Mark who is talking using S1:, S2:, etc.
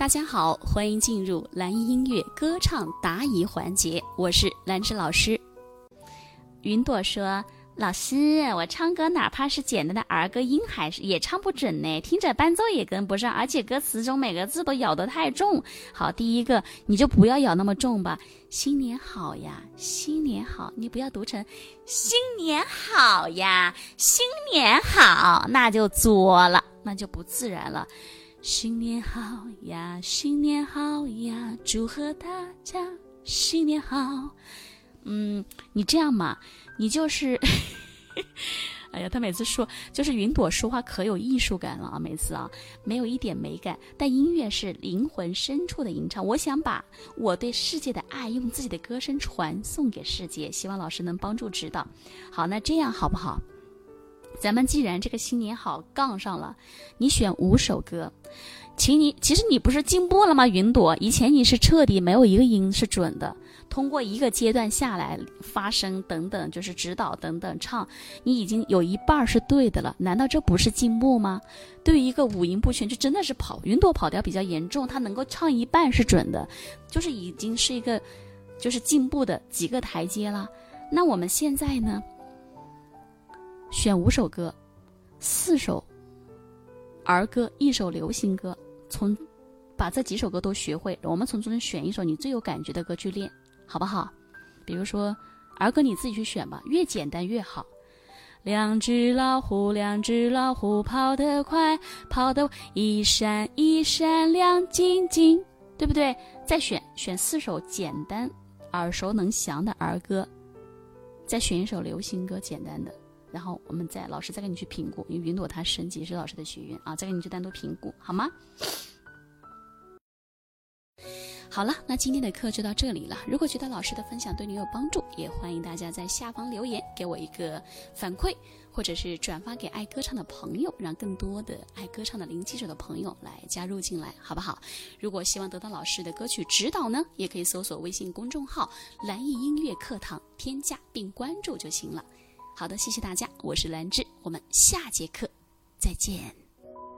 S1: 大家好，欢迎进入蓝音音乐歌唱答疑环节，我是兰芝老师。云朵说：“老师，我唱歌哪怕是简单的儿歌，音还是也唱不准呢，听着伴奏也跟不上，而且歌词中每个字都咬得太重。”好，第一个你就不要咬那么重吧。新年好呀，新年好，你不要读成新年好呀，新年好，那就作了，那就不自然了。新年好呀，新年好呀，祝贺大家新年好。嗯，你这样嘛，你就是，哎呀，他每次说就是云朵说话可有艺术感了啊，每次啊没有一点美感，但音乐是灵魂深处的吟唱。我想把我对世界的爱用自己的歌声传送给世界，希望老师能帮助指导。好，那这样好不好？咱们既然这个新年好杠上了，你选五首歌，请你其实你不是进步了吗？云朵，以前你是彻底没有一个音是准的，通过一个阶段下来发声等等，就是指导等等唱，你已经有一半是对的了，难道这不是进步吗？对于一个五音不全，就真的是跑云朵跑调比较严重，他能够唱一半是准的，就是已经是一个就是进步的几个台阶了。那我们现在呢？选五首歌，四首儿歌，一首流行歌。从把这几首歌都学会，我们从中间选一首你最有感觉的歌去练，好不好？比如说儿歌，你自己去选吧，越简单越好。两只老虎，两只老虎，跑得快，跑得一闪一闪亮晶晶，对不对？再选选四首简单、耳熟能详的儿歌，再选一首流行歌，简单的。然后我们再老师再给你去评估，因为云朵他升级是老师的学员啊，再给你去单独评估，好吗？好了，那今天的课就到这里了。如果觉得老师的分享对你有帮助，也欢迎大家在下方留言给我一个反馈，或者是转发给爱歌唱的朋友，让更多的爱歌唱的零基础的朋友来加入进来，好不好？如果希望得到老师的歌曲指导呢，也可以搜索微信公众号“蓝艺音乐课堂”，添加并关注就行了。好的，谢谢大家，我是兰芝，我们下节课再见。